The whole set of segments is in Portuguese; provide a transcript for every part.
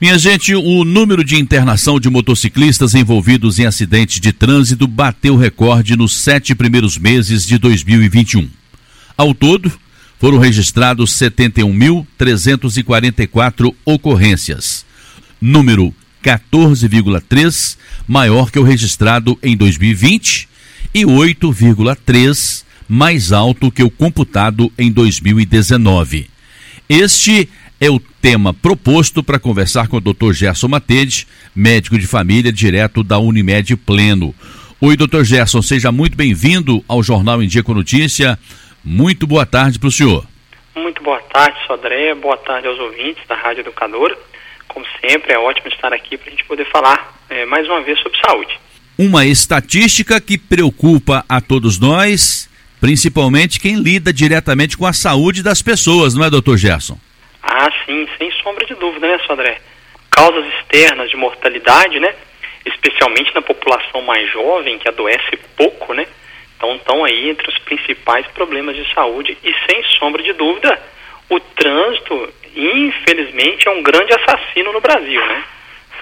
Minha gente, o número de internação de motociclistas envolvidos em acidentes de trânsito bateu recorde nos sete primeiros meses de 2021. Ao todo, foram registrados 71.344 ocorrências, número 14,3 maior que o registrado em 2020 e 8,3 mais alto que o computado em 2019. Este é o tema proposto para conversar com o Dr. Gerson Matede, médico de família direto da Unimed Pleno. Oi, Dr. Gerson, seja muito bem-vindo ao Jornal em Dia com Notícia. Muito boa tarde para o senhor. Muito boa tarde, Sodré. Boa tarde aos ouvintes da Rádio Educadora. Como sempre, é ótimo estar aqui para a gente poder falar é, mais uma vez sobre saúde. Uma estatística que preocupa a todos nós, principalmente quem lida diretamente com a saúde das pessoas, não é, doutor Gerson? Ah, sim, sem sombra de dúvida, né, Sodré? Causas externas de mortalidade, né? Especialmente na população mais jovem, que adoece pouco, né? Então estão aí entre os principais problemas de saúde e sem sombra de dúvida, o trânsito, infelizmente, é um grande assassino no Brasil, né?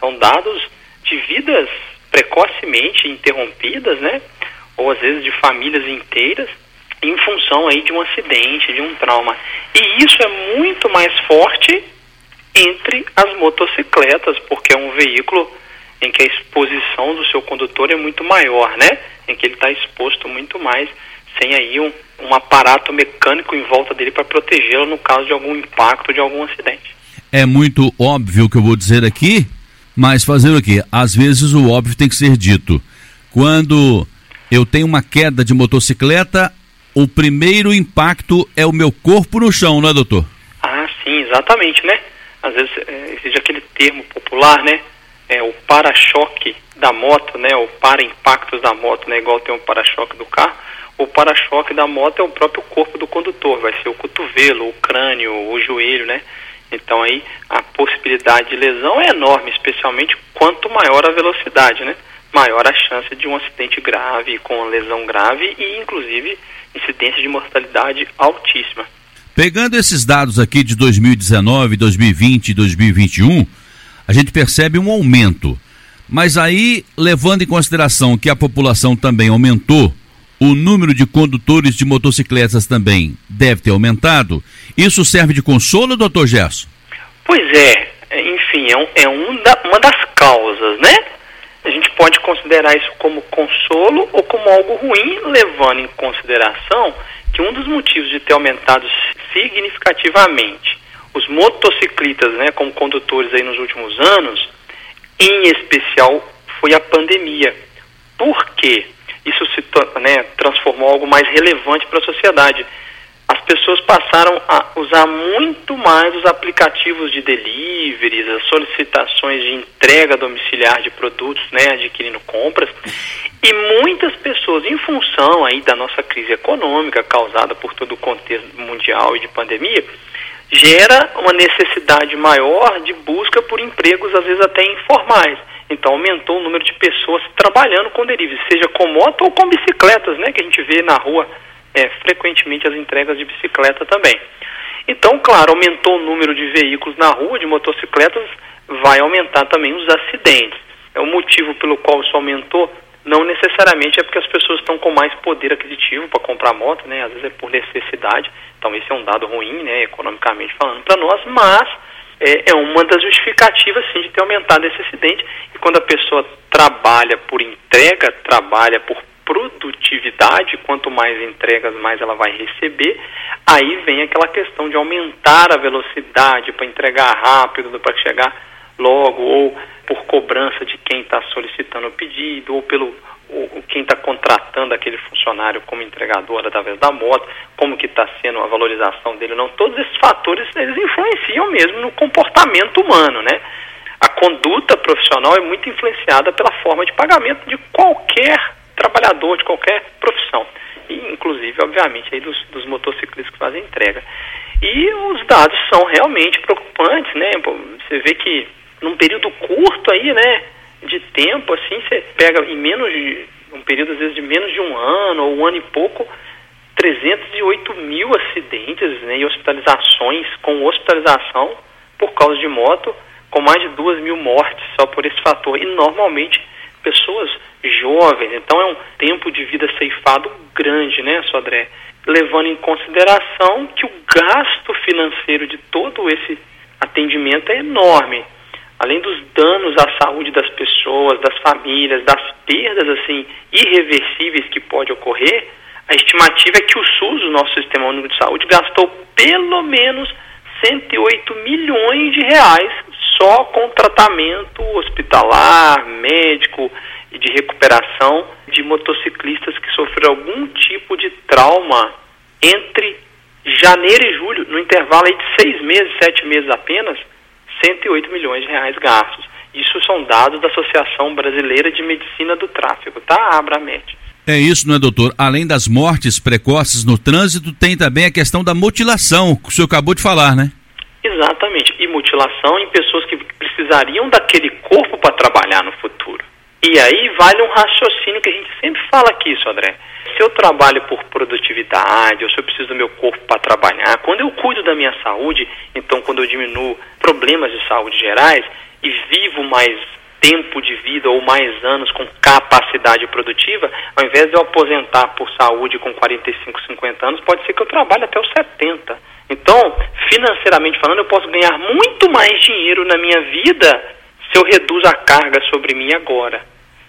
São dados de vidas precocemente interrompidas, né? Ou às vezes de famílias inteiras em função aí de um acidente, de um trauma. E isso é muito mais forte entre as motocicletas, porque é um veículo em que a exposição do seu condutor é muito maior, né? Em que ele está exposto muito mais, sem aí um, um aparato mecânico em volta dele para protegê-lo no caso de algum impacto, de algum acidente. É muito óbvio o que eu vou dizer aqui, mas fazer o quê? Às vezes o óbvio tem que ser dito. Quando eu tenho uma queda de motocicleta, o primeiro impacto é o meu corpo no chão, não é, doutor? Ah, sim, exatamente, né? Às vezes é, existe aquele termo popular, né? É o para-choque da moto, né? O para-impactos da moto, né? Igual tem o para-choque do carro. O para-choque da moto é o próprio corpo do condutor, vai ser o cotovelo, o crânio, o joelho, né? Então aí a possibilidade de lesão é enorme, especialmente quanto maior a velocidade, né? Maior a chance de um acidente grave, com lesão grave e inclusive incidência de mortalidade altíssima. Pegando esses dados aqui de 2019, 2020 e 2021, a gente percebe um aumento. Mas aí, levando em consideração que a população também aumentou, o número de condutores de motocicletas também deve ter aumentado. Isso serve de consolo, doutor Gerson? Pois é, enfim, é, um, é um da, uma das causas, né? A gente pode considerar isso como consolo ou como algo ruim, levando em consideração que um dos motivos de ter aumentado significativamente os motociclistas, né, como condutores aí nos últimos anos, em especial foi a pandemia. Por quê? Isso se né, transformou algo mais relevante para a sociedade as pessoas passaram a usar muito mais os aplicativos de delivery, as solicitações de entrega domiciliar de produtos, né, adquirindo compras, e muitas pessoas, em função aí da nossa crise econômica causada por todo o contexto mundial e de pandemia, gera uma necessidade maior de busca por empregos, às vezes até informais. Então aumentou o número de pessoas trabalhando com delivery, seja com moto ou com bicicletas, né, que a gente vê na rua é, frequentemente as entregas de bicicleta também. Então, claro, aumentou o número de veículos na rua, de motocicletas, vai aumentar também os acidentes. É o motivo pelo qual isso aumentou, não necessariamente é porque as pessoas estão com mais poder aquisitivo para comprar moto, né? Às vezes é por necessidade. Então, esse é um dado ruim, né, economicamente falando para nós, mas é, é, uma das justificativas, sim, de ter aumentado esse acidente. E quando a pessoa trabalha por entrega, trabalha por produtividade, quanto mais entregas, mais ela vai receber. Aí vem aquela questão de aumentar a velocidade para entregar rápido, para chegar logo, ou por cobrança de quem está solicitando o pedido, ou pelo ou quem está contratando aquele funcionário como entregador através da moto, como que está sendo a valorização dele, não. Todos esses fatores eles influenciam mesmo no comportamento humano, né? A conduta profissional é muito influenciada pela forma de pagamento de qualquer trabalhador de qualquer profissão. E, inclusive, obviamente, aí dos, dos motociclistas que fazem entrega. E os dados são realmente preocupantes, né? Você vê que num período curto aí, né, de tempo, assim, você pega em menos de, um período às vezes de menos de um ano ou um ano e pouco, 308 mil acidentes né, e hospitalizações com hospitalização por causa de moto, com mais de duas mil mortes só por esse fator. E normalmente pessoas jovens, então é um tempo de vida ceifado grande, né, Sodré? Levando em consideração que o gasto financeiro de todo esse atendimento é enorme. Além dos danos à saúde das pessoas, das famílias, das perdas assim irreversíveis que pode ocorrer, a estimativa é que o SUS, o nosso Sistema Único de Saúde, gastou pelo menos 108 milhões de reais só com tratamento hospitalar, médico e de recuperação de motociclistas que sofreram algum tipo de trauma entre janeiro e julho, no intervalo aí de seis meses, sete meses apenas, 108 milhões de reais gastos. Isso são dados da Associação Brasileira de Medicina do Tráfego, tá, Abramet? É isso, não é, doutor? Além das mortes precoces no trânsito, tem também a questão da mutilação, que o senhor acabou de falar, né? Exatamente. E mutilação em pessoas que precisariam daquele corpo para trabalhar no futuro. E aí vale um raciocínio que a gente sempre fala aqui, isso, André. Se eu trabalho por produtividade, ou se eu preciso do meu corpo para trabalhar, quando eu cuido da minha saúde, então quando eu diminuo problemas de saúde gerais e vivo mais tempo de vida ou mais anos com capacidade produtiva, ao invés de eu aposentar por saúde com 45, 50 anos, pode ser que eu trabalhe até os 70. Então, financeiramente falando, eu posso ganhar muito mais dinheiro na minha vida se eu reduzo a carga sobre mim agora.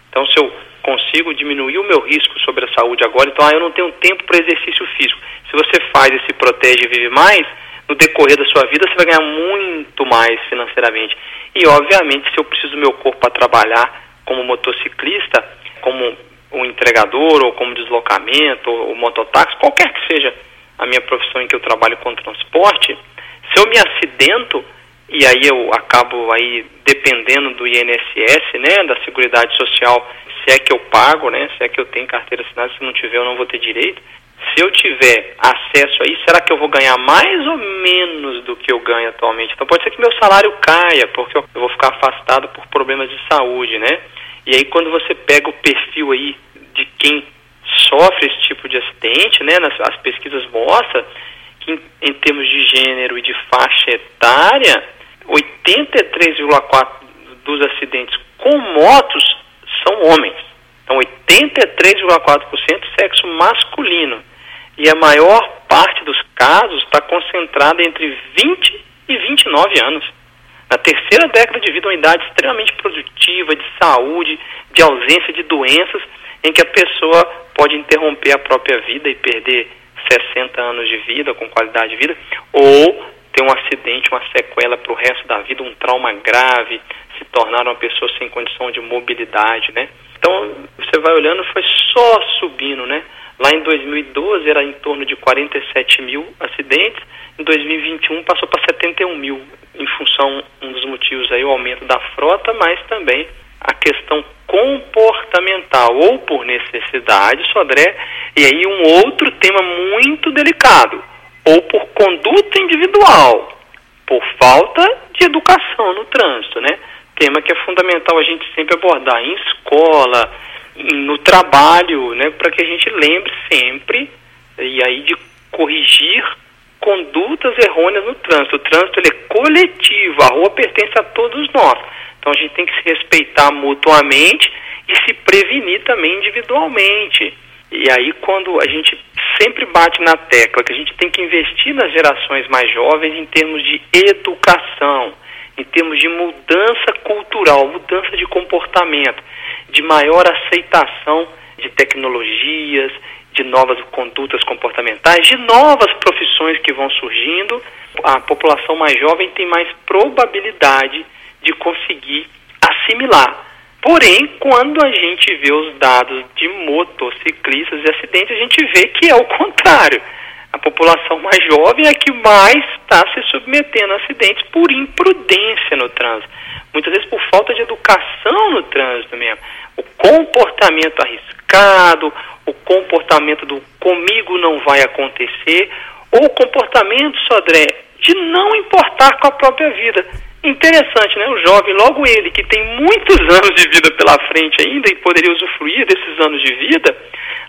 Então, se eu consigo diminuir o meu risco sobre a saúde agora, então ah, eu não tenho tempo para exercício físico. Se você faz e se protege e vive mais, no decorrer da sua vida você vai ganhar muito mais financeiramente. E obviamente, se eu preciso do meu corpo para trabalhar como motociclista, como um entregador, ou como deslocamento, ou, ou mototáxi, qualquer que seja a minha profissão em que eu trabalho com transporte, se eu me acidento, e aí eu acabo aí dependendo do INSS, né, da Seguridade Social, se é que eu pago, né, se é que eu tenho carteira assinada, se não tiver eu não vou ter direito. Se eu tiver acesso aí, será que eu vou ganhar mais ou menos do que eu ganho atualmente? Então pode ser que meu salário caia, porque eu vou ficar afastado por problemas de saúde, né? E aí quando você pega o perfil aí de quem sofre esse tipo de acidente, né? Nas, as pesquisas mostram que em, em termos de gênero e de faixa etária, 83,4% dos acidentes com motos são homens. Então 83,4% sexo masculino. E a maior parte dos casos está concentrada entre 20 e 29 anos. Na terceira década de vida, uma idade extremamente produtiva, de saúde, de ausência de doenças, em que a pessoa pode interromper a própria vida e perder 60 anos de vida com qualidade de vida, ou ter um acidente, uma sequela para o resto da vida, um trauma grave, se tornar uma pessoa sem condição de mobilidade, né? Então, você vai olhando, foi só subindo, né? Lá em 2012 era em torno de 47 mil acidentes, em 2021 passou para 71 mil, em função, um dos motivos aí, o aumento da frota, mas também a questão comportamental, ou por necessidade, Sodré, e aí um outro tema muito delicado, ou por conduta individual, por falta de educação no trânsito, né? Tema que é fundamental a gente sempre abordar em escola, no trabalho, né, para que a gente lembre sempre e aí de corrigir condutas errôneas no trânsito. O trânsito ele é coletivo, a rua pertence a todos nós. Então a gente tem que se respeitar mutuamente e se prevenir também individualmente. E aí quando a gente sempre bate na tecla que a gente tem que investir nas gerações mais jovens em termos de educação, em termos de mudança cultural, mudança de comportamento, de maior aceitação de tecnologias, de novas condutas comportamentais, de novas profissões que vão surgindo, a população mais jovem tem mais probabilidade de conseguir assimilar. Porém, quando a gente vê os dados de motociclistas e acidentes, a gente vê que é o contrário. A população mais jovem é que mais está se submetendo a acidentes por imprudência no trânsito. Muitas vezes por falta de educação no trânsito mesmo. O comportamento arriscado, o comportamento do comigo não vai acontecer, ou o comportamento, Sodré, de não importar com a própria vida. Interessante, né? O jovem, logo ele, que tem muitos anos de vida pela frente ainda e poderia usufruir desses anos de vida,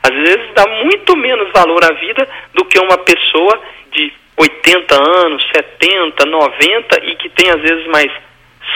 às vezes dá muito menos valor à vida do que uma pessoa de 80 anos, 70, 90 e que tem às vezes mais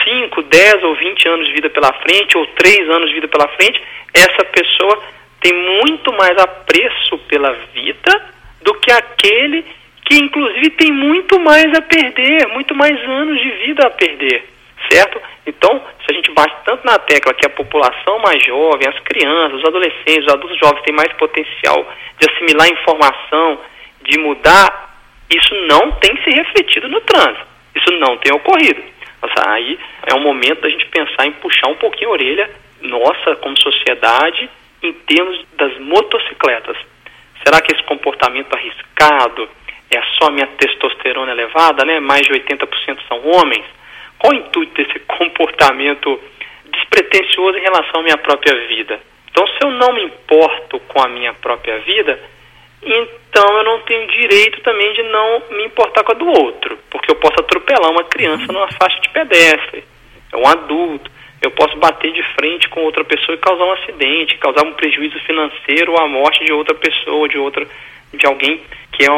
5, 10 ou 20 anos de vida pela frente, ou 3 anos de vida pela frente, essa pessoa tem muito mais apreço pela vida do que aquele que, inclusive, tem muito mais a perder, muito mais anos de vida a perder, certo? Então, se a gente bate tanto na tecla que a população mais jovem, as crianças, os adolescentes, os adultos jovens têm mais potencial de assimilar informação, de mudar, isso não tem se refletido no trânsito. Isso não tem ocorrido. Nossa, aí é um momento da gente pensar em puxar um pouquinho a orelha nossa como sociedade em termos das motocicletas. Será que esse comportamento arriscado é só minha testosterona elevada, né? Mais de 80% são homens. Qual o intuito desse comportamento despretensioso em relação à minha própria vida? Então, se eu não me importo com a minha própria vida, então eu não tenho direito também de não me importar com a do outro, porque eu posso atropelar uma criança numa faixa de pedestre, é um adulto, eu posso bater de frente com outra pessoa e causar um acidente, causar um prejuízo financeiro ou a morte de outra pessoa, de outra, de alguém que é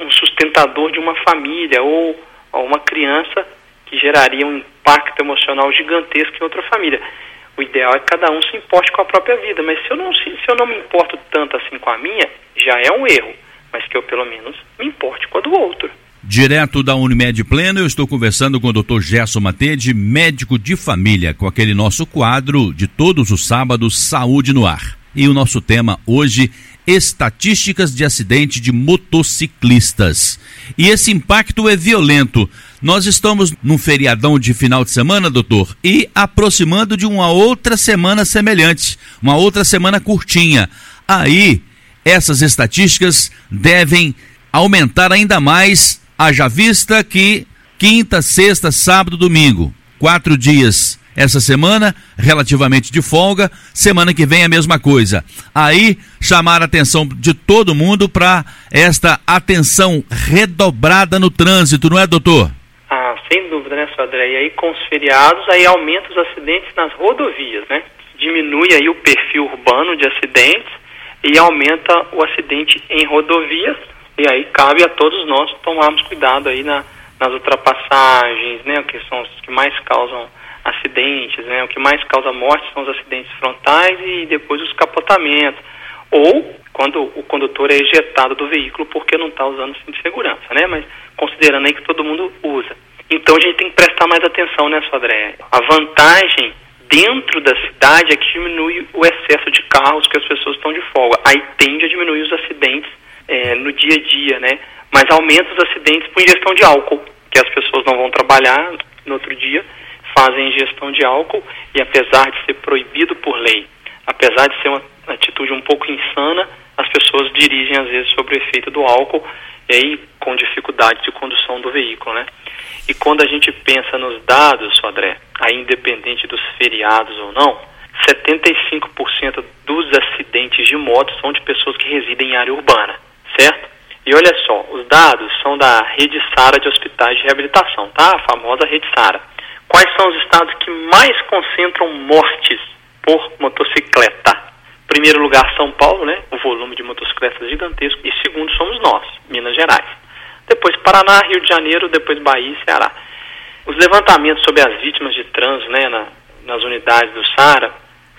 um sustentador de uma família ou uma criança que geraria um impacto emocional gigantesco em outra família. O ideal é que cada um se importe com a própria vida, mas se eu não, se, se eu não me importo tanto assim com a minha, já é um erro, mas que eu pelo menos me importe com a do outro. Direto da Unimed Pleno, eu estou conversando com o Dr. Gerson Matede, médico de família, com aquele nosso quadro de todos os sábados, Saúde no Ar. E o nosso tema hoje, estatísticas de acidente de motociclistas. E esse impacto é violento. Nós estamos num feriadão de final de semana, doutor, e aproximando de uma outra semana semelhante, uma outra semana curtinha. Aí, essas estatísticas devem aumentar ainda mais Haja vista que quinta, sexta, sábado, domingo, quatro dias essa semana, relativamente de folga, semana que vem a mesma coisa. Aí chamar a atenção de todo mundo para esta atenção redobrada no trânsito, não é, doutor? Ah, sem dúvida, né, André? E aí com os feriados, aí aumenta os acidentes nas rodovias, né? Diminui aí o perfil urbano de acidentes e aumenta o acidente em rodovias, e aí cabe a todos nós tomarmos cuidado aí na, nas ultrapassagens, né, que são os que mais causam acidentes, né, o que mais causa morte são os acidentes frontais e depois os capotamentos. Ou quando o condutor é ejetado do veículo porque não está usando o cinto de segurança, né, mas considerando aí que todo mundo usa. Então a gente tem que prestar mais atenção nessa, André. A vantagem dentro da cidade é que diminui o excesso de carros que as pessoas estão de folga. Aí tende a diminuir os acidentes é, no dia a dia, né? Mas aumenta os acidentes por ingestão de álcool, que as pessoas não vão trabalhar no outro dia, fazem ingestão de álcool e apesar de ser proibido por lei, apesar de ser uma atitude um pouco insana, as pessoas dirigem às vezes sobre o efeito do álcool e aí com dificuldade de condução do veículo, né? E quando a gente pensa nos dados, André, aí independente dos feriados ou não, 75% dos acidentes de moto são de pessoas que residem em área urbana certo? E olha só, os dados são da Rede Sara de Hospitais de Reabilitação, tá? A famosa Rede Sara. Quais são os estados que mais concentram mortes por motocicleta? Primeiro lugar, São Paulo, né? O volume de motocicletas é gigantesco. E segundo somos nós, Minas Gerais. Depois Paraná, Rio de Janeiro, depois Bahia e Ceará. Os levantamentos sobre as vítimas de trânsito, né, na, nas unidades do SARA,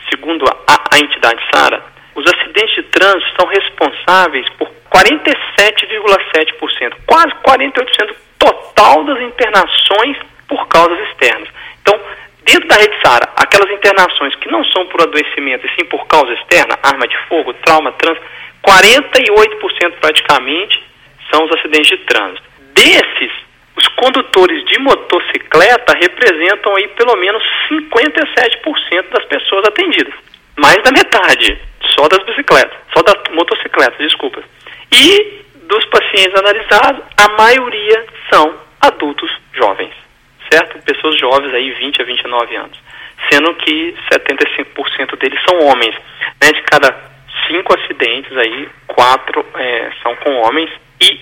segundo a, a entidade SARA, os acidentes de trânsito são responsáveis por 47,7%, quase 48% total das internações por causas externas. Então, dentro da rede SARA, aquelas internações que não são por adoecimento e sim por causa externa, arma de fogo, trauma, trânsito, 48% praticamente são os acidentes de trânsito. Desses, os condutores de motocicleta representam aí pelo menos 57% das pessoas atendidas. Mais da metade, só das bicicletas, só das motocicletas, desculpa. E dos pacientes analisados, a maioria são adultos jovens, certo? Pessoas jovens aí, 20 a 29 anos. Sendo que 75% deles são homens. Né? De cada cinco acidentes aí, quatro é, são com homens e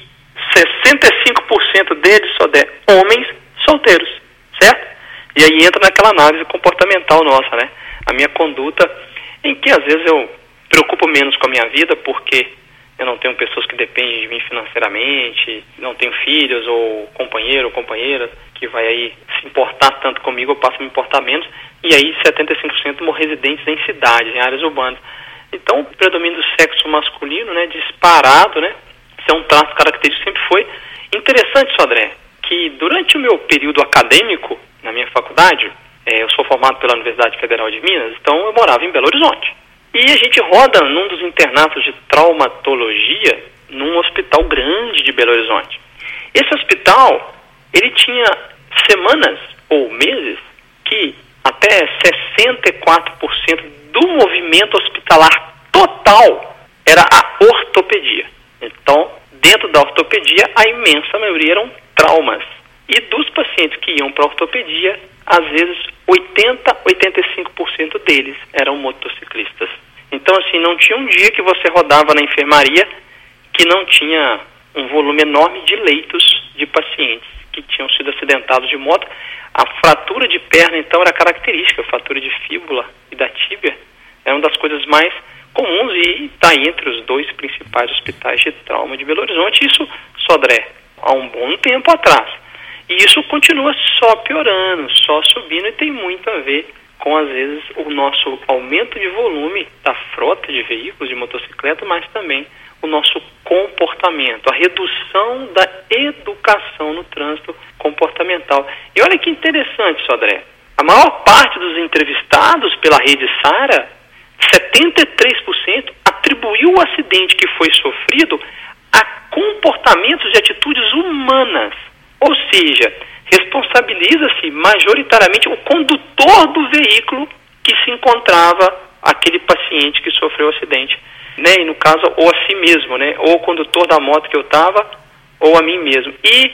65% deles só de homens solteiros, certo? E aí entra naquela análise comportamental nossa, né? A minha conduta, em que às vezes eu preocupo menos com a minha vida, porque eu não tenho pessoas que dependem de mim financeiramente, não tenho filhos ou companheiro ou companheira que vai aí se importar tanto comigo, eu passo a me importar menos. E aí 75% são residentes em cidades, em áreas urbanas. Então, o predomínio do sexo masculino, né, disparado, né, isso é um traço característico sempre foi. Interessante, Sodré, que durante o meu período acadêmico na minha faculdade, é, eu sou formado pela Universidade Federal de Minas, então eu morava em Belo Horizonte. E a gente roda num dos internatos de traumatologia num hospital grande de Belo Horizonte. Esse hospital, ele tinha semanas ou meses que até 64% do movimento hospitalar total era a ortopedia. Então, dentro da ortopedia, a imensa maioria eram traumas. E dos pacientes que iam para a ortopedia, às vezes 80, 85% deles eram motociclistas. Então, assim, não tinha um dia que você rodava na enfermaria que não tinha um volume enorme de leitos de pacientes que tinham sido acidentados de moto. A fratura de perna, então, era característica, a fratura de fíbula e da tíbia é uma das coisas mais comuns e está entre os dois principais hospitais de trauma de Belo Horizonte. Isso, Sodré, há um bom tempo atrás. E isso continua só piorando, só subindo e tem muito a ver com, às vezes, o nosso aumento de volume da frota de veículos de motocicleta, mas também o nosso comportamento, a redução da educação no trânsito comportamental. E olha que interessante, Sodré. A maior parte dos entrevistados pela rede Sara, 73%, atribuiu o acidente que foi sofrido a comportamentos e atitudes humanas. Ou seja, responsabiliza-se majoritariamente o condutor do veículo que se encontrava aquele paciente que sofreu o acidente. Né? E no caso, ou a si mesmo, né? ou o condutor da moto que eu estava, ou a mim mesmo. E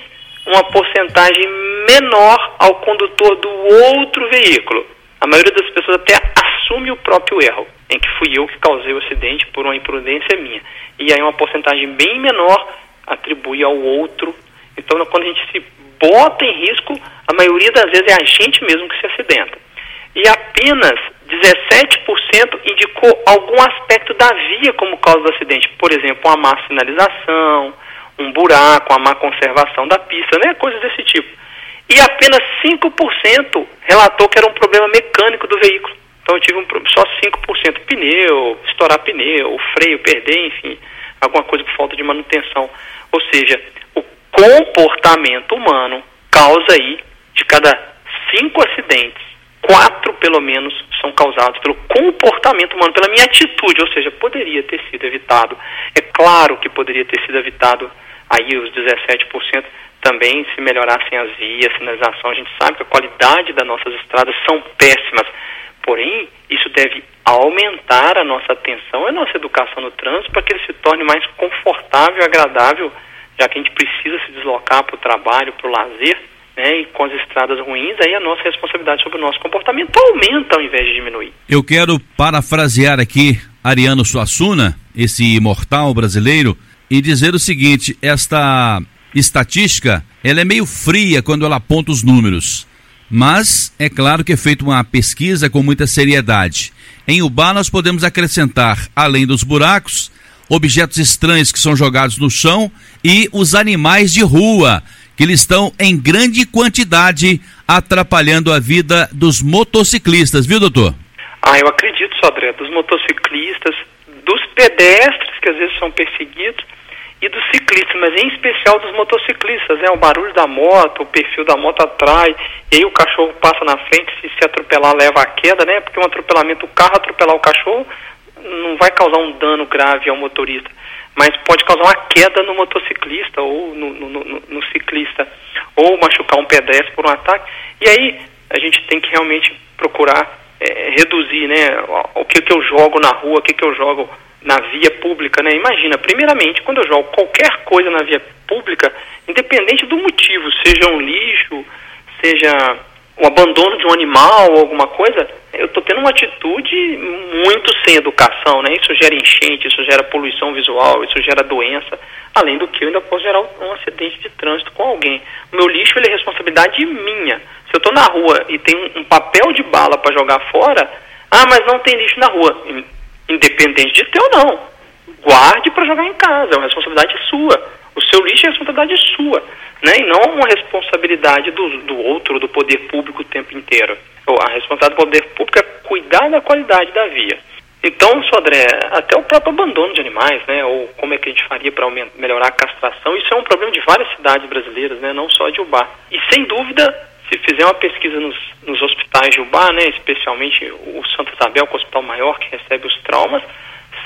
uma porcentagem menor ao condutor do outro veículo. A maioria das pessoas até assume o próprio erro, em que fui eu que causei o acidente por uma imprudência minha. E aí uma porcentagem bem menor atribui ao outro. Então, quando a gente se bota em risco, a maioria das vezes é a gente mesmo que se acidenta. E apenas 17% indicou algum aspecto da via como causa do acidente. Por exemplo, uma má sinalização, um buraco, uma má conservação da pista, né? coisas desse tipo. E apenas 5% relatou que era um problema mecânico do veículo. Então eu tive um, só 5% pneu, estourar pneu, freio, perder, enfim, alguma coisa por falta de manutenção. Ou seja, o comportamento humano causa aí, de cada cinco acidentes, quatro pelo menos são causados pelo comportamento humano, pela minha atitude, ou seja, poderia ter sido evitado. É claro que poderia ter sido evitado aí os 17% também se melhorassem as vias, sinalização. A gente sabe que a qualidade das nossas estradas são péssimas. Porém, isso deve aumentar a nossa atenção e a nossa educação no trânsito para que ele se torne mais confortável agradável, já que a gente precisa se deslocar para o trabalho, para o lazer, né, e com as estradas ruins, aí a nossa responsabilidade sobre o nosso comportamento aumenta ao invés de diminuir. Eu quero parafrasear aqui Ariano Suassuna, esse imortal brasileiro, e dizer o seguinte: esta estatística ela é meio fria quando ela aponta os números. Mas é claro que é feita uma pesquisa com muita seriedade. Em Ubá nós podemos acrescentar, além dos buracos, objetos estranhos que são jogados no chão e os animais de rua, que eles estão em grande quantidade atrapalhando a vida dos motociclistas, viu, doutor? Ah, eu acredito, Sodré, dos motociclistas, dos pedestres que às vezes são perseguidos e dos ciclistas, mas em especial dos motociclistas, né? O barulho da moto, o perfil da moto atrai, e aí o cachorro passa na frente, se se atropelar leva a queda, né? Porque um atropelamento, o carro atropelar o cachorro não vai causar um dano grave ao motorista, mas pode causar uma queda no motociclista ou no, no, no, no ciclista, ou machucar um pedestre por um ataque. E aí a gente tem que realmente procurar é, reduzir, né? O que, que eu jogo na rua, o que, que eu jogo na via pública, né? Imagina, primeiramente, quando eu jogo qualquer coisa na via pública, independente do motivo, seja um lixo, seja o abandono de um animal ou alguma coisa, eu estou tendo uma atitude muito sem educação, né? Isso gera enchente, isso gera poluição visual, isso gera doença, além do que eu ainda posso gerar um acidente de trânsito com alguém. O meu lixo ele é responsabilidade minha. Se eu estou na rua e tem um, um papel de bala para jogar fora, ah, mas não tem lixo na rua independente de ter ou não. guarde para jogar em casa, é uma responsabilidade sua. O seu lixo é responsabilidade sua, né? E não uma responsabilidade do, do outro, do poder público o tempo inteiro. A responsabilidade do poder público é cuidar da qualidade da via. Então, Sodré, até o próprio abandono de animais, né? Ou como é que a gente faria para melhorar a castração, isso é um problema de várias cidades brasileiras, né? Não só de Ubá. E sem dúvida, se fizer uma pesquisa nos, nos hospitais de Ubá, né? Especialmente o Santa Isabel, que é o hospital maior que recebe os traumas,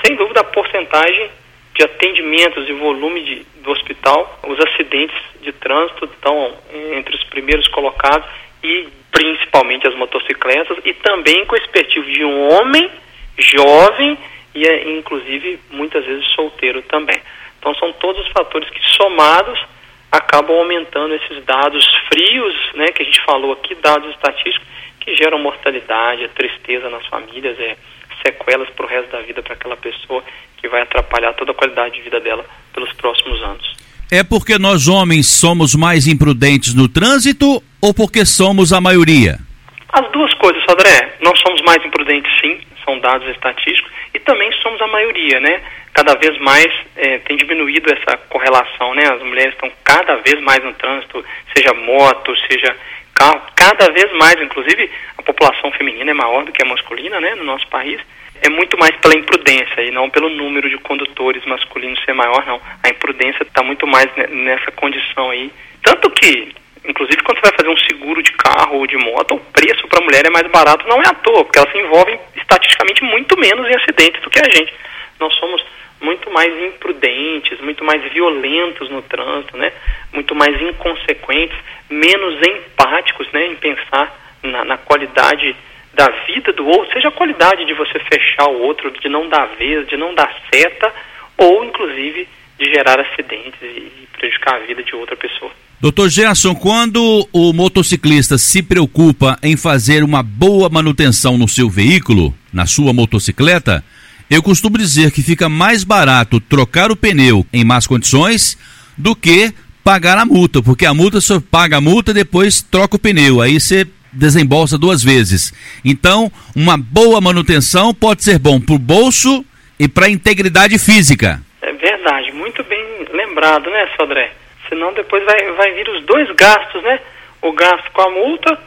sem dúvida a porcentagem de atendimentos e volume de, do hospital, os acidentes de trânsito estão entre os primeiros colocados e principalmente as motocicletas e também com o expertise de um homem jovem e é, inclusive muitas vezes solteiro também. Então são todos os fatores que somados acabam aumentando esses dados frios, né, que a gente falou aqui, dados estatísticos que geram mortalidade, tristeza nas famílias, é sequelas para o resto da vida para aquela pessoa que vai atrapalhar toda a qualidade de vida dela pelos próximos anos. É porque nós homens somos mais imprudentes no trânsito ou porque somos a maioria? As duas coisas, Sodré. Nós somos mais imprudentes, sim, são dados estatísticos, e também somos a maioria, né? Cada vez mais é, tem diminuído essa correlação, né? As mulheres estão cada vez mais no trânsito, seja moto, seja carro, cada vez mais, inclusive a população feminina é maior do que a masculina, né? No nosso país é muito mais pela imprudência e não pelo número de condutores masculinos ser maior, não. A imprudência está muito mais nessa condição aí. Tanto que Inclusive, quando você vai fazer um seguro de carro ou de moto, o preço para a mulher é mais barato, não é à toa, porque elas se envolvem estatisticamente muito menos em acidentes do que a gente. Nós somos muito mais imprudentes, muito mais violentos no trânsito, né? muito mais inconsequentes, menos empáticos né? em pensar na, na qualidade da vida do outro, seja a qualidade de você fechar o outro, de não dar vez, de não dar seta, ou inclusive de gerar acidentes e prejudicar a vida de outra pessoa. Doutor Gerson, quando o motociclista se preocupa em fazer uma boa manutenção no seu veículo, na sua motocicleta, eu costumo dizer que fica mais barato trocar o pneu em más condições do que pagar a multa, porque a multa só paga a multa depois troca o pneu, aí você desembolsa duas vezes. Então, uma boa manutenção pode ser bom para o bolso e para a integridade física. É verdade, muito bem lembrado, né, Sodré? Senão depois vai, vai vir os dois gastos, né? O gasto com a multa,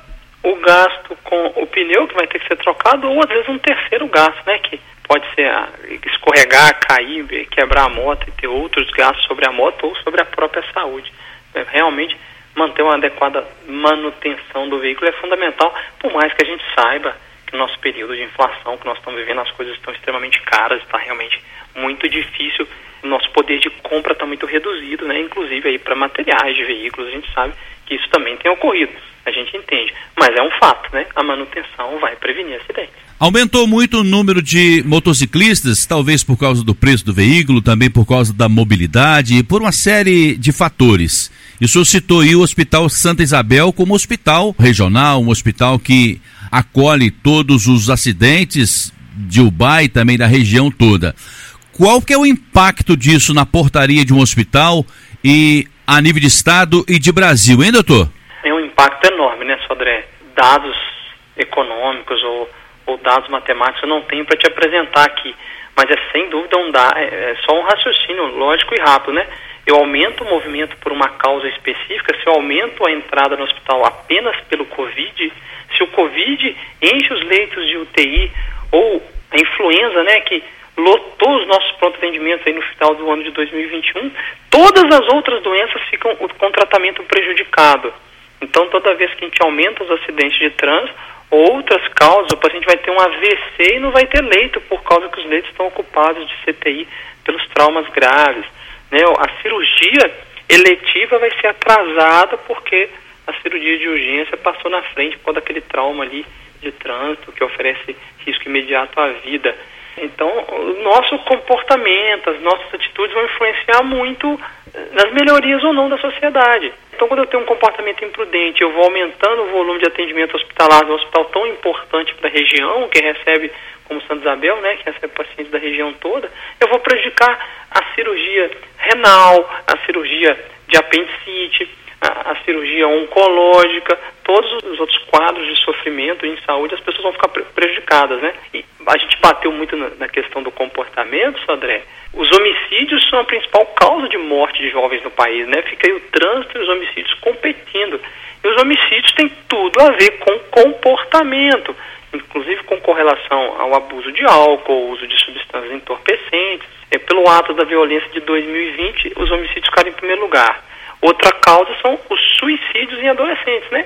o gasto com o pneu que vai ter que ser trocado, ou às vezes um terceiro gasto, né? Que pode ser escorregar, cair, quebrar a moto e ter outros gastos sobre a moto ou sobre a própria saúde. É, realmente manter uma adequada manutenção do veículo é fundamental, por mais que a gente saiba que no nosso período de inflação que nós estamos vivendo, as coisas estão extremamente caras, está realmente muito difícil nosso poder de compra está muito reduzido, né? Inclusive aí para materiais de veículos, a gente sabe que isso também tem ocorrido. A gente entende, mas é um fato, né? A manutenção vai prevenir acidentes. Aumentou muito o número de motociclistas, talvez por causa do preço do veículo, também por causa da mobilidade e por uma série de fatores. E o senhor citou aí o Hospital Santa Isabel como hospital regional, um hospital que acolhe todos os acidentes de Ubai e também da região toda. Qual que é o impacto disso na portaria de um hospital e a nível de estado e de Brasil, hein, doutor? É um impacto enorme, né, Sodré? Dados econômicos ou, ou dados matemáticos eu não tenho para te apresentar aqui, mas é sem dúvida um da, é, é só um raciocínio lógico e rápido, né? Eu aumento o movimento por uma causa específica, se eu aumento a entrada no hospital apenas pelo Covid, se o Covid enche os leitos de UTI ou a influenza, né, que lotou os nossos pronto atendimentos aí no final do ano de 2021, todas as outras doenças ficam com tratamento prejudicado. Então, toda vez que a gente aumenta os acidentes de trânsito, outras causas, o paciente vai ter um AVC e não vai ter leito por causa que os leitos estão ocupados de CTI pelos traumas graves. Né? A cirurgia eletiva vai ser atrasada porque a cirurgia de urgência passou na frente por causa daquele trauma ali de trânsito que oferece risco imediato à vida. Então, o nosso comportamento, as nossas atitudes vão influenciar muito eh, nas melhorias ou não da sociedade. Então, quando eu tenho um comportamento imprudente, eu vou aumentando o volume de atendimento hospitalar de um hospital tão importante para a região, que recebe, como Santa Isabel, né, que recebe pacientes da região toda, eu vou prejudicar a cirurgia renal, a cirurgia de apendicite, a, a, cirurgia oncológica, todos os outros quadros de sofrimento em saúde, as pessoas vão ficar prejudicadas, né? E a gente bateu muito na, na questão do comportamento, Sandré, os homicídios são a principal causa de morte de jovens no país, né? Fica aí o trânsito e os homicídios competindo. E os homicídios têm tudo a ver com comportamento, inclusive com correlação ao abuso de álcool, uso de substâncias entorpecentes. É, pelo ato da violência de 2020, os homicídios ficaram em primeiro lugar. Outra causa são os suicídios em adolescentes, né?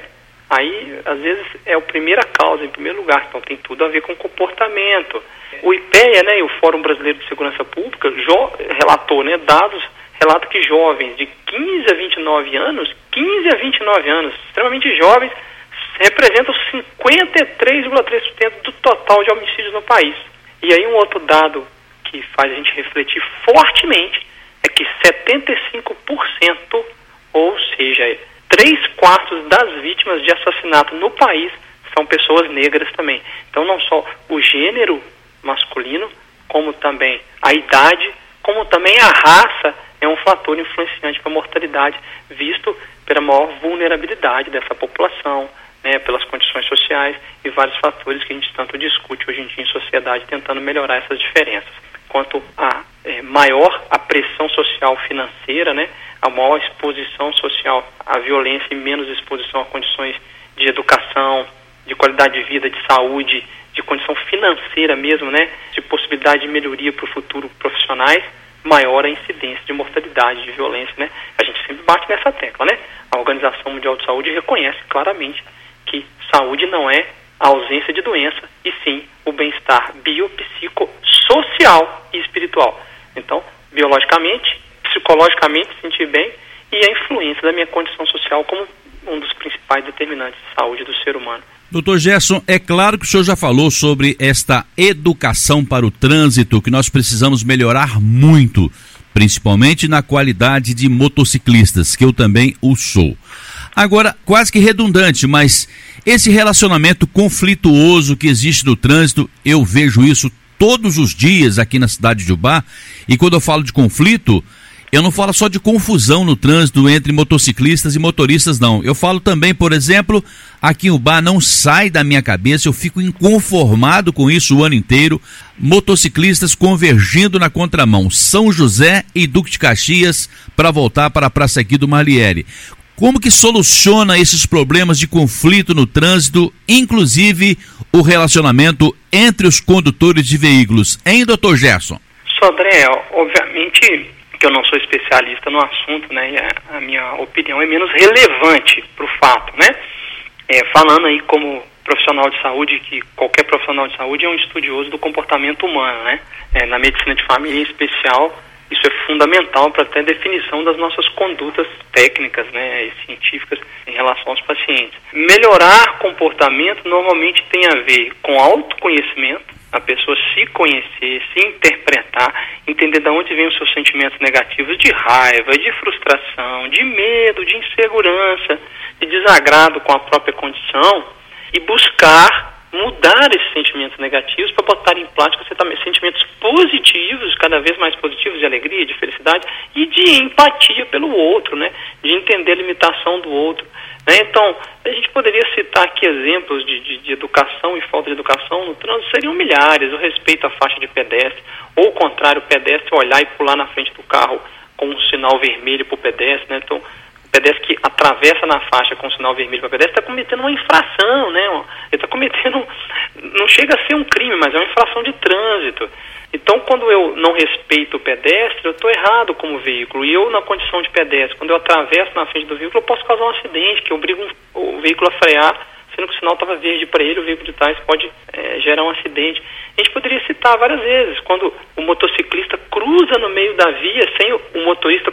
Aí, às vezes, é a primeira causa, em primeiro lugar, então tem tudo a ver com comportamento. O IPEA, né, o Fórum Brasileiro de Segurança Pública, relatou, né, dados, relata que jovens de 15 a 29 anos, 15 a 29 anos, extremamente jovens, representam 53,3% do total de homicídios no país. E aí um outro dado que faz a gente refletir fortemente é que 75%, ou seja, três quartos das vítimas de assassinato no país são pessoas negras também. Então, não só o gênero masculino, como também a idade, como também a raça é um fator influenciante para a mortalidade, visto pela maior vulnerabilidade dessa população, né, pelas condições sociais e vários fatores que a gente tanto discute hoje em dia em sociedade, tentando melhorar essas diferenças. Quanto a é, maior a pressão social financeira, né, a maior exposição social à violência e menos exposição a condições de educação, de qualidade de vida, de saúde, de condição financeira mesmo, né, de possibilidade de melhoria para o futuro profissionais, maior a incidência de mortalidade, de violência, né? A gente sempre bate nessa tecla, né? A Organização Mundial de Saúde reconhece claramente que saúde não é a ausência de doença, e sim o bem-estar biopsicossocial e espiritual. Então, biologicamente, psicologicamente sentir bem e a influência da minha condição social como um dos principais determinantes de saúde do ser humano. Doutor Gerson, é claro que o senhor já falou sobre esta educação para o trânsito, que nós precisamos melhorar muito, principalmente na qualidade de motociclistas, que eu também o sou. Agora, quase que redundante, mas esse relacionamento conflituoso que existe no trânsito, eu vejo isso todos os dias aqui na cidade de Ubá, e quando eu falo de conflito, eu não falo só de confusão no trânsito entre motociclistas e motoristas, não. Eu falo também, por exemplo, aqui em Ubá não sai da minha cabeça, eu fico inconformado com isso o ano inteiro. Motociclistas convergindo na contramão, São José e Duque de Caxias, para voltar para a Praça aqui do Marliere. Como que soluciona esses problemas de conflito no trânsito, inclusive o relacionamento entre os condutores de veículos, hein, doutor Gerson? Sodré, obviamente que eu não sou especialista no assunto, né? E a, minha opinião é menos relevante para o fato, né? É, falando aí como profissional de saúde, que qualquer profissional de saúde é um estudioso do comportamento humano, né? É, na medicina de família em especial, isso é fundamental para até definição das nossas condutas técnicas, né, e científicas em relação aos pacientes. Melhorar comportamento normalmente tem a ver com autoconhecimento, a pessoa se conhecer, se interpretar, entender de onde vêm os seus sentimentos negativos de raiva, de frustração, de medo, de insegurança, de desagrado com a própria condição e buscar mudar esses sentimentos negativos para botar em prática sentimentos positivos, cada vez mais positivos de alegria, de felicidade e de empatia pelo outro, né? De entender a limitação do outro. Né? Então, a gente poderia citar aqui exemplos de, de, de, educação e falta de educação no trânsito, seriam milhares, o respeito à faixa de pedestre, ou o contrário, o pedestre olhar e pular na frente do carro com um sinal vermelho para o pedestre, né? Então, pedestre que atravessa na faixa com sinal vermelho para o pedestre está cometendo uma infração, né? Ele está cometendo, não chega a ser um crime, mas é uma infração de trânsito. Então, quando eu não respeito o pedestre, eu estou errado como veículo. E eu, na condição de pedestre, quando eu atravesso na frente do veículo, eu posso causar um acidente, que obriga o veículo a frear, sendo que o sinal estava verde para ele, o veículo de trás pode é, gerar um acidente. A gente poderia citar várias vezes, quando o motociclista cruza no meio da via sem o motorista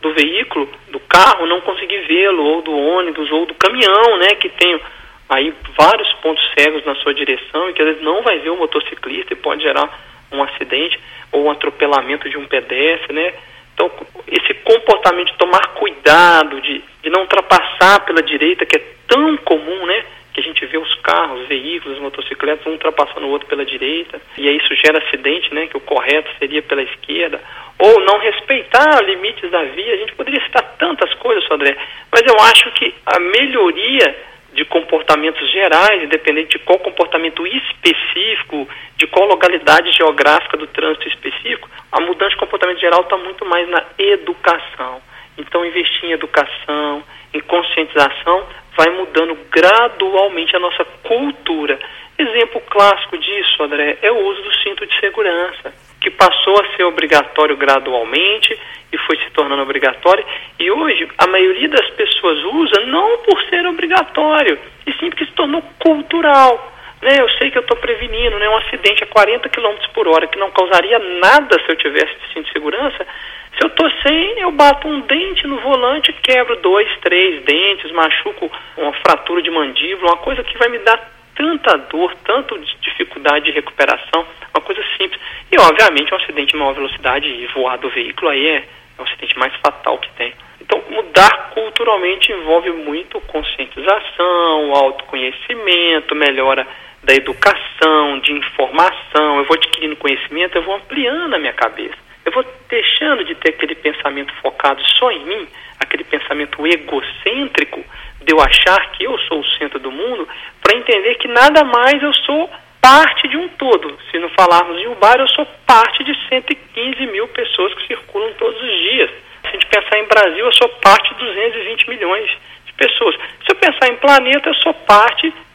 do veículo, do carro, não conseguir vê-lo, ou do ônibus, ou do caminhão, né, que tem aí vários pontos cegos na sua direção e que às vezes não vai ver o motociclista e pode gerar um acidente ou um atropelamento de um pedestre, né? Então, esse comportamento de tomar cuidado, de, de não ultrapassar pela direita, que é tão comum, né? Que a gente vê os carros, os veículos, as motocicletas, um ultrapassando o outro pela direita, e aí isso gera acidente, né? Que o correto seria pela esquerda. Ou não respeitar limites da via. A gente poderia citar tantas coisas, André, mas eu acho que a melhoria de comportamentos gerais, independente de qual comportamento específico, de qual localidade geográfica do trânsito específico, a mudança de comportamento geral está muito mais na educação. Então, investir em educação, em conscientização, vai mudando gradualmente a nossa cultura. Exemplo clássico disso, André, é o uso do cinto de segurança, que passou a ser obrigatório gradualmente e foi se tornando obrigatório. E hoje a maioria das pessoas usa não por ser obrigatório, e sim porque se tornou cultural. Né, eu sei que eu estou prevenindo né, um acidente a 40 km por hora que não causaria nada se eu tivesse cinto de segurança. Se eu estou sem, eu bato um dente no volante, quebro dois, três dentes, machuco uma fratura de mandíbula, uma coisa que vai me dar tanta dor, tanta dificuldade de recuperação, uma coisa simples. E, obviamente, um acidente de maior velocidade e voar do veículo aí é, é o acidente mais fatal que tem. Então, mudar culturalmente envolve muito conscientização, autoconhecimento, melhora da educação, de informação. Eu vou adquirindo conhecimento, eu vou ampliando a minha cabeça. Eu vou deixando de ter aquele pensamento focado só em mim, aquele pensamento egocêntrico de eu achar que eu sou o centro do mundo, para entender que nada mais eu sou parte de um todo. Se não falarmos em Ubar, eu sou parte de 115 mil pessoas que circulam todos os dias. Se a gente pensar em Brasil, eu sou parte de 220 milhões de pessoas. Se eu pensar em planeta, eu sou parte de 7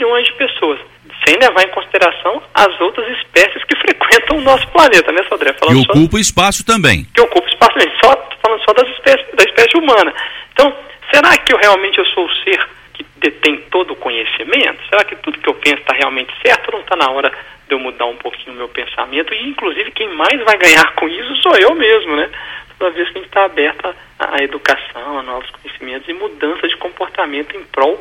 bilhões de pessoas. Sem levar em consideração as outras espécies que frequentam o nosso planeta, né, Sodré? Falando que ocupa só... espaço também. Que ocupa espaço também. Só, falando só das espécies, da espécie humana. Então, será que eu realmente eu sou o ser que detém todo o conhecimento? Será que tudo que eu penso está realmente certo ou não está na hora de eu mudar um pouquinho o meu pensamento? E, inclusive, quem mais vai ganhar com isso sou eu mesmo, né? Toda vez que a gente está aberto à educação, a novos conhecimentos e mudança de comportamento em prol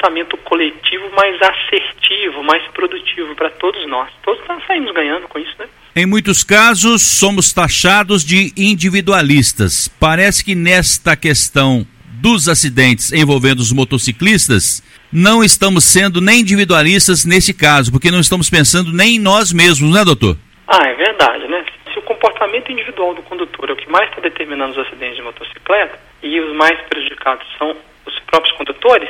comportamento coletivo mais assertivo, mais produtivo para todos nós. Todos nós saímos ganhando com isso, né? Em muitos casos, somos taxados de individualistas. Parece que nesta questão dos acidentes envolvendo os motociclistas, não estamos sendo nem individualistas nesse caso, porque não estamos pensando nem em nós mesmos, né, doutor? Ah, é verdade, né? Se o comportamento individual do condutor é o que mais está determinando os acidentes de motocicleta e os mais prejudicados são os próprios condutores,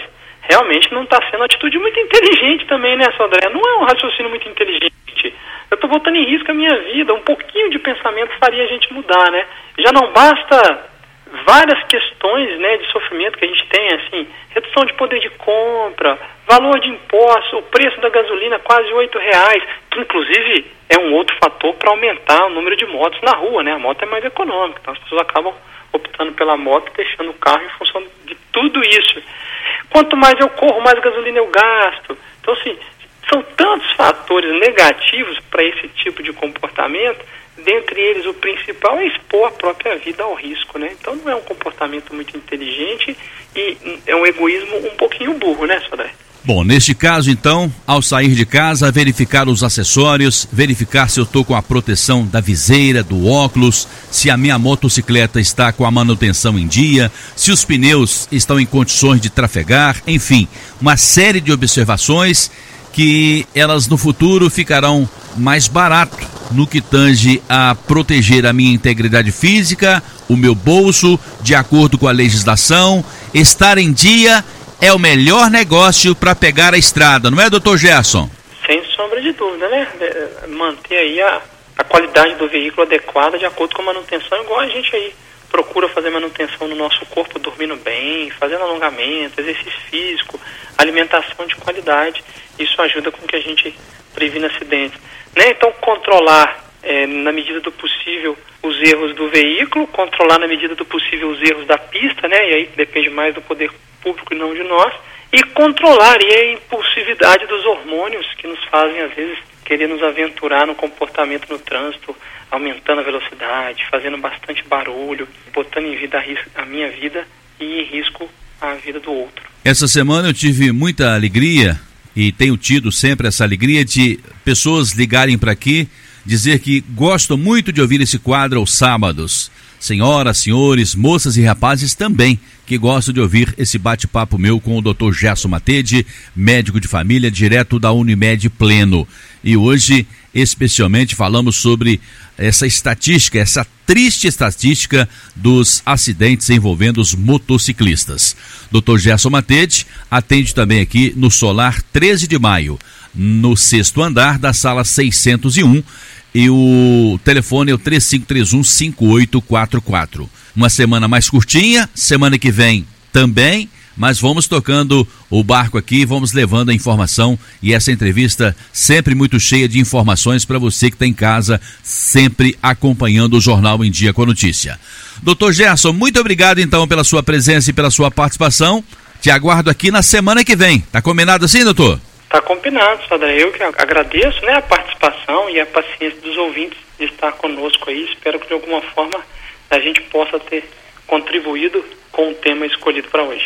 realmente não está sendo uma atitude muito inteligente também, né, Sodré? Não é um raciocínio muito inteligente. Eu estou botando em risco a minha vida. Um pouquinho de pensamento faria a gente mudar, né? Já não basta várias questões né, de sofrimento que a gente tem, assim, redução de poder de compra, valor de impostos, o preço da gasolina quase oito reais, que inclusive é um outro fator para aumentar o número de motos na rua, né? A moto é mais econômica, então as pessoas acabam optando pela moto, deixando o carro em função de tudo isso. Quanto mais eu corro, mais gasolina eu gasto. Então, assim, são tantos fatores negativos para esse tipo de comportamento, dentre eles o principal é expor a própria vida ao risco, né? Então não é um comportamento muito inteligente e é um egoísmo um pouquinho burro, né, Sodré? Bom, neste caso, então, ao sair de casa, verificar os acessórios, verificar se eu estou com a proteção da viseira, do óculos, se a minha motocicleta está com a manutenção em dia, se os pneus estão em condições de trafegar, enfim, uma série de observações que elas no futuro ficarão mais barato no que tange a proteger a minha integridade física, o meu bolso, de acordo com a legislação, estar em dia é o melhor negócio para pegar a estrada, não é, doutor Gerson? Sem sombra de dúvida, né? É, manter aí a, a qualidade do veículo adequada de acordo com a manutenção, igual a gente aí procura fazer manutenção no nosso corpo, dormindo bem, fazendo alongamento, exercício físico, alimentação de qualidade. Isso ajuda com que a gente previna acidentes. Né? Então, controlar é, na medida do possível os erros do veículo, controlar na medida do possível os erros da pista, né? E aí depende mais do poder público e não de nós. E controlar e a impulsividade dos hormônios que nos fazem, às vezes, querer nos aventurar no comportamento no trânsito, aumentando a velocidade, fazendo bastante barulho, botando em vida a, a minha vida e em risco a vida do outro. Essa semana eu tive muita alegria e tenho tido sempre essa alegria de pessoas ligarem para aqui, dizer que gostam muito de ouvir esse quadro aos sábados. Senhoras, senhores, moças e rapazes também que gostam de ouvir esse bate-papo meu com o Dr. Gerson Matede, médico de família, direto da Unimed Pleno. E hoje, especialmente, falamos sobre essa estatística, essa triste estatística dos acidentes envolvendo os motociclistas. Dr. Gerson Matede atende também aqui no Solar 13 de Maio, no sexto andar da sala 601 e o telefone é o 3531 5844. Uma semana mais curtinha, semana que vem também, mas vamos tocando o barco aqui, vamos levando a informação e essa entrevista sempre muito cheia de informações para você que está em casa, sempre acompanhando o Jornal em Dia com a Notícia. Doutor Gerson, muito obrigado então pela sua presença e pela sua participação. Te aguardo aqui na semana que vem. Tá combinado assim, doutor? Tá combinado, Sandra. Eu que agradeço né, a participação e a paciência dos ouvintes de estar conosco aí. Espero que de alguma forma a gente possa ter contribuído com o tema escolhido para hoje.